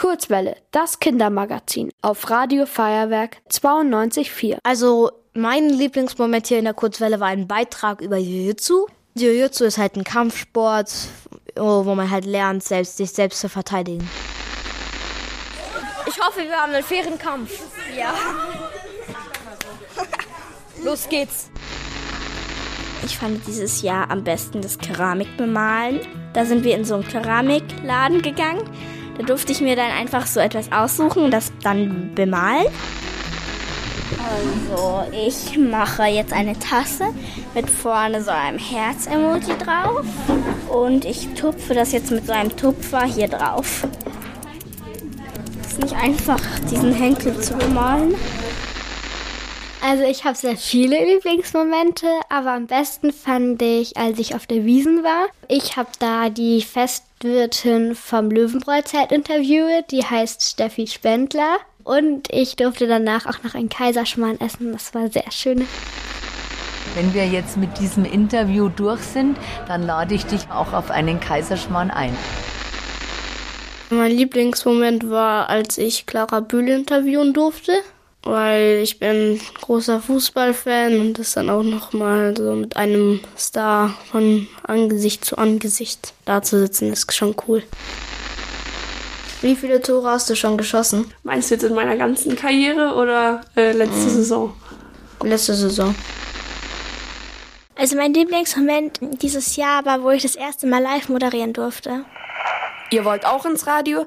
Kurzwelle, das Kindermagazin auf Radio Feuerwerk 92.4. Also mein Lieblingsmoment hier in der Kurzwelle war ein Beitrag über Jiu-Jitsu. Jiu-Jitsu ist halt ein Kampfsport, wo man halt lernt, selbst, sich selbst zu verteidigen. Ich hoffe, wir haben einen fairen Kampf. Ja. Los geht's. Ich fand dieses Jahr am besten das Keramikbemalen. Da sind wir in so einen Keramikladen gegangen. Da durfte ich mir dann einfach so etwas aussuchen und das dann bemalen. Also, ich mache jetzt eine Tasse mit vorne so einem Herz-Emoji drauf. Und ich tupfe das jetzt mit so einem Tupfer hier drauf. Ist nicht einfach, diesen Henkel zu bemalen. Also ich habe sehr viele Lieblingsmomente, aber am besten fand ich, als ich auf der Wiesen war. Ich habe da die Festwirtin vom Löwenbräuzelt interviewt, die heißt Steffi Spendler. Und ich durfte danach auch noch einen Kaiserschmarrn essen. Das war sehr schön. Wenn wir jetzt mit diesem Interview durch sind, dann lade ich dich auch auf einen Kaiserschmarrn ein. Mein Lieblingsmoment war, als ich Clara Bühl interviewen durfte weil ich bin großer Fußballfan und das dann auch nochmal so mit einem Star von Angesicht zu Angesicht da zu sitzen, ist schon cool. Wie viele Tore hast du schon geschossen? Meinst du jetzt in meiner ganzen Karriere oder äh, letzte mhm. Saison? Letzte Saison. Also mein Lieblingsmoment dieses Jahr war, wo ich das erste Mal live moderieren durfte. Ihr wollt auch ins Radio?